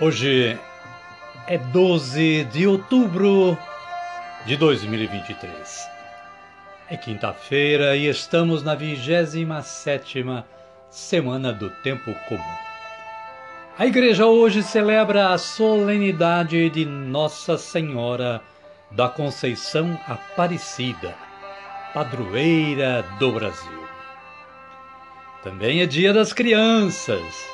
Hoje é 12 de outubro de 2023. É quinta-feira e estamos na 27 semana do tempo comum. A igreja hoje celebra a solenidade de Nossa Senhora da Conceição Aparecida, padroeira do Brasil. Também é dia das crianças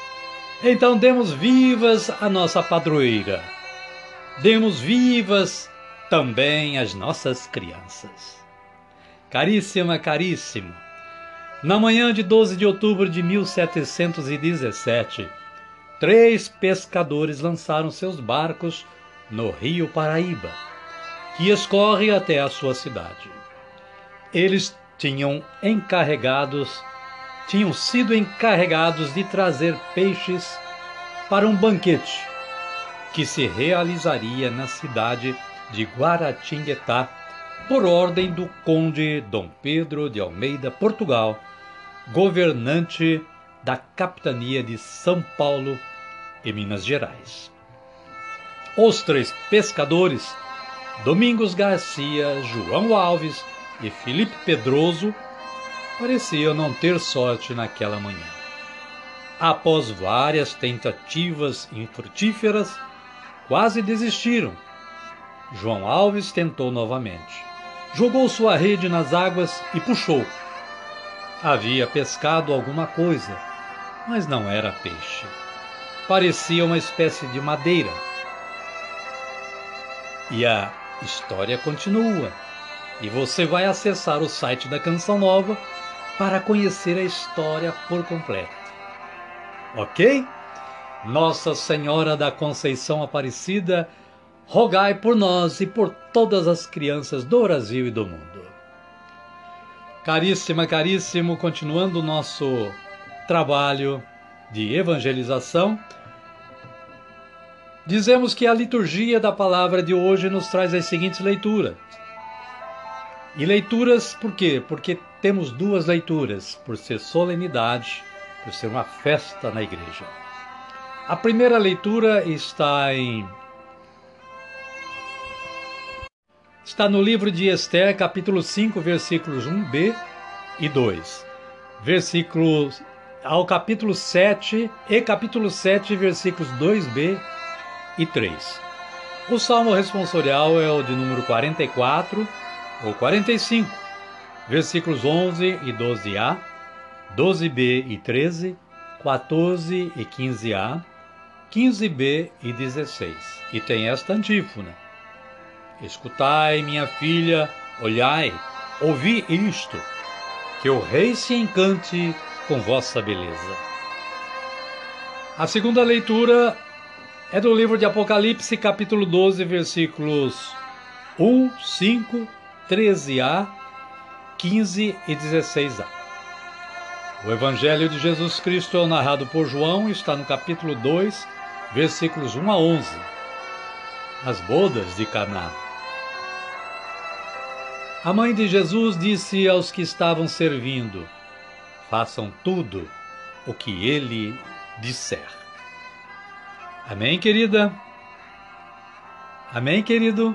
então demos vivas a nossa padroeira. Demos vivas também as nossas crianças. Caríssima, caríssimo, na manhã de 12 de outubro de 1717, três pescadores lançaram seus barcos no rio Paraíba, que escorre até a sua cidade. Eles tinham encarregados tinham sido encarregados de trazer peixes para um banquete que se realizaria na cidade de Guaratinguetá por ordem do conde Dom Pedro de Almeida, Portugal, governante da capitania de São Paulo e Minas Gerais. Os três pescadores, Domingos Garcia, João Alves e Felipe Pedroso, pareciam não ter sorte naquela manhã. Após várias tentativas infrutíferas, quase desistiram. João Alves tentou novamente. Jogou sua rede nas águas e puxou. Havia pescado alguma coisa, mas não era peixe. Parecia uma espécie de madeira. E a história continua. E você vai acessar o site da Canção Nova para conhecer a história por completo. Ok? Nossa Senhora da Conceição Aparecida, rogai por nós e por todas as crianças do Brasil e do mundo. Caríssima, caríssimo, continuando o nosso trabalho de evangelização, dizemos que a liturgia da palavra de hoje nos traz as seguintes leituras. E leituras por quê? Porque temos duas leituras, por ser solenidade, por ser uma festa na igreja. A primeira leitura está em está no livro de Esther, capítulo 5, versículos 1b e 2. Versículos ao capítulo 7 e capítulo 7, versículos 2b e 3. O salmo responsorial é o de número 44 ou 45 versículos 11 e 12a, 12b e 13, 14 e 15a, 15b e 16. E tem esta antífona: Escutai, minha filha, olhai, ouvi isto, que o rei se encante com vossa beleza. A segunda leitura é do livro de Apocalipse, capítulo 12, versículos 1, 5, 13a 15 e 16a. O Evangelho de Jesus Cristo, narrado por João, está no capítulo 2, versículos 1 a 11. As bodas de Caná. A mãe de Jesus disse aos que estavam servindo: Façam tudo o que ele disser. Amém, querida? Amém, querido?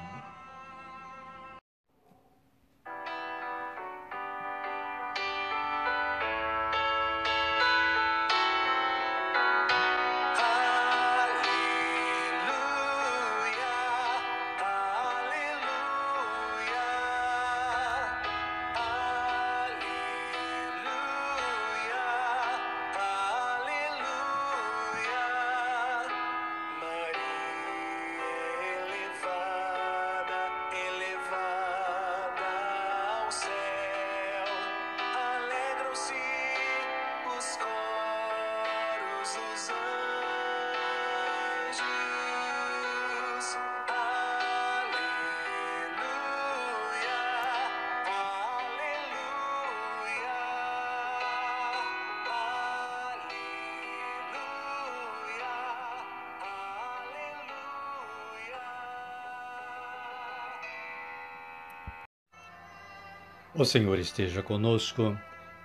O Senhor esteja conosco,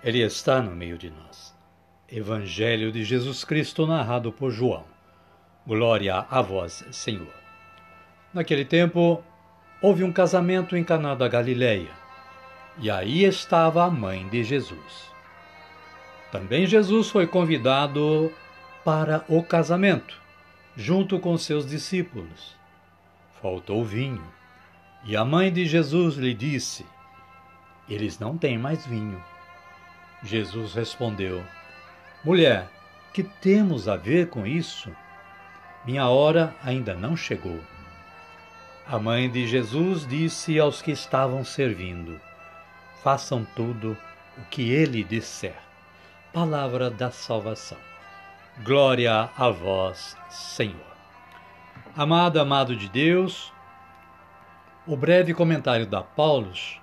Ele está no meio de nós. Evangelho de Jesus Cristo narrado por João. Glória a vós, Senhor. Naquele tempo, houve um casamento em Caná da Galileia, e aí estava a mãe de Jesus. Também Jesus foi convidado para o casamento, junto com seus discípulos. Faltou vinho, e a mãe de Jesus lhe disse: eles não têm mais vinho. Jesus respondeu: Mulher, que temos a ver com isso? Minha hora ainda não chegou. A mãe de Jesus disse aos que estavam servindo: Façam tudo o que ele disser. Palavra da salvação. Glória a vós, Senhor. Amado, amado de Deus, o breve comentário da Paulus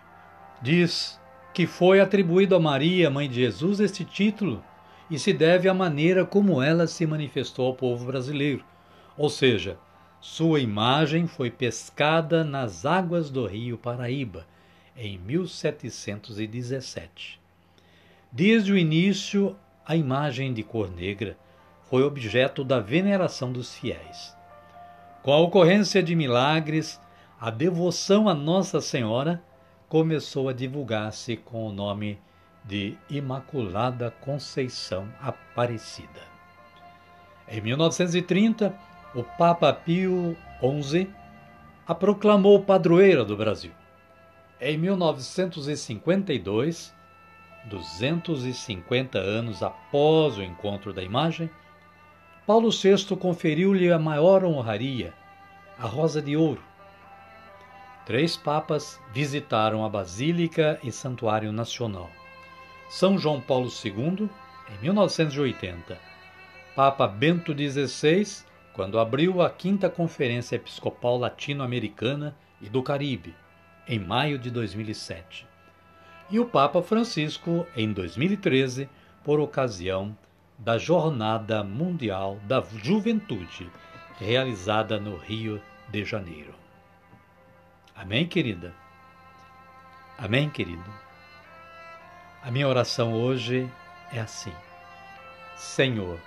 diz que foi atribuído a Maria, mãe de Jesus, este título e se deve à maneira como ela se manifestou ao povo brasileiro. Ou seja, sua imagem foi pescada nas águas do rio Paraíba em 1717. Desde o início, a imagem de cor negra foi objeto da veneração dos fiéis. Com a ocorrência de milagres, a devoção a Nossa Senhora começou a divulgar-se com o nome de Imaculada Conceição Aparecida. Em 1930, o Papa Pio XI a proclamou padroeira do Brasil. Em 1952, 250 anos após o encontro da imagem, Paulo VI conferiu-lhe a maior honraria, a Rosa de Ouro, Três papas visitaram a Basílica e Santuário Nacional. São João Paulo II, em 1980. Papa Bento XVI, quando abriu a Quinta Conferência Episcopal Latino-Americana e do Caribe, em maio de 2007. E o Papa Francisco, em 2013, por ocasião da Jornada Mundial da Juventude, realizada no Rio de Janeiro. Amém, querida? Amém, querido? A minha oração hoje é assim: Senhor,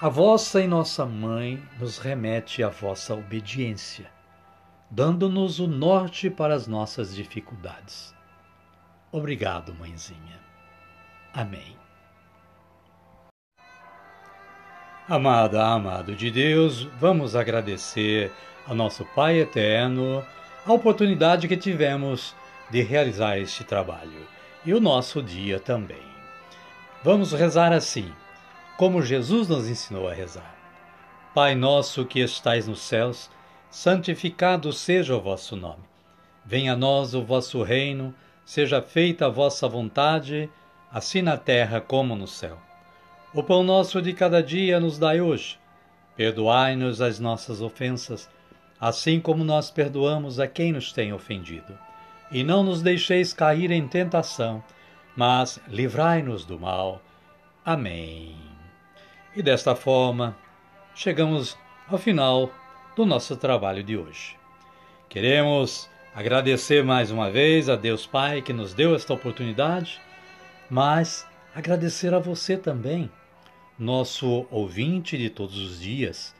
a vossa e nossa mãe nos remete à vossa obediência, dando-nos o norte para as nossas dificuldades. Obrigado, mãezinha. Amém. Amada, amado de Deus, vamos agradecer ao nosso Pai eterno a oportunidade que tivemos de realizar este trabalho e o nosso dia também. Vamos rezar assim, como Jesus nos ensinou a rezar. Pai nosso que estais nos céus, santificado seja o vosso nome. Venha a nós o vosso reino, seja feita a vossa vontade, assim na terra como no céu. O pão nosso de cada dia nos dai hoje. Perdoai-nos as nossas ofensas, assim como nós perdoamos a quem nos tem ofendido. E não nos deixeis cair em tentação, mas livrai-nos do mal. Amém. E desta forma, chegamos ao final do nosso trabalho de hoje. Queremos agradecer mais uma vez a Deus Pai que nos deu esta oportunidade, mas agradecer a você também, nosso ouvinte de todos os dias,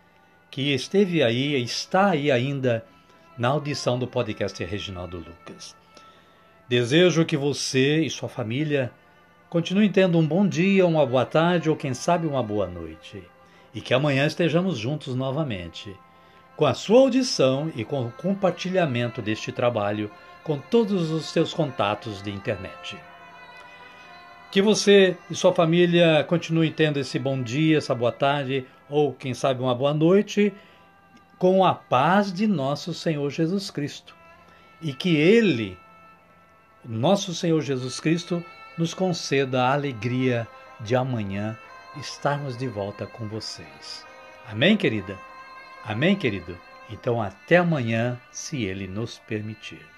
que esteve aí e está aí ainda na audição do podcast Reginaldo Lucas. Desejo que você e sua família continuem tendo um bom dia, uma boa tarde ou, quem sabe, uma boa noite. E que amanhã estejamos juntos novamente, com a sua audição e com o compartilhamento deste trabalho com todos os seus contatos de internet. Que você e sua família continuem tendo esse bom dia, essa boa tarde ou, quem sabe, uma boa noite, com a paz de nosso Senhor Jesus Cristo. E que Ele nosso Senhor Jesus Cristo nos conceda a alegria de amanhã estarmos de volta com vocês. Amém, querida? Amém, querido? Então, até amanhã, se Ele nos permitir.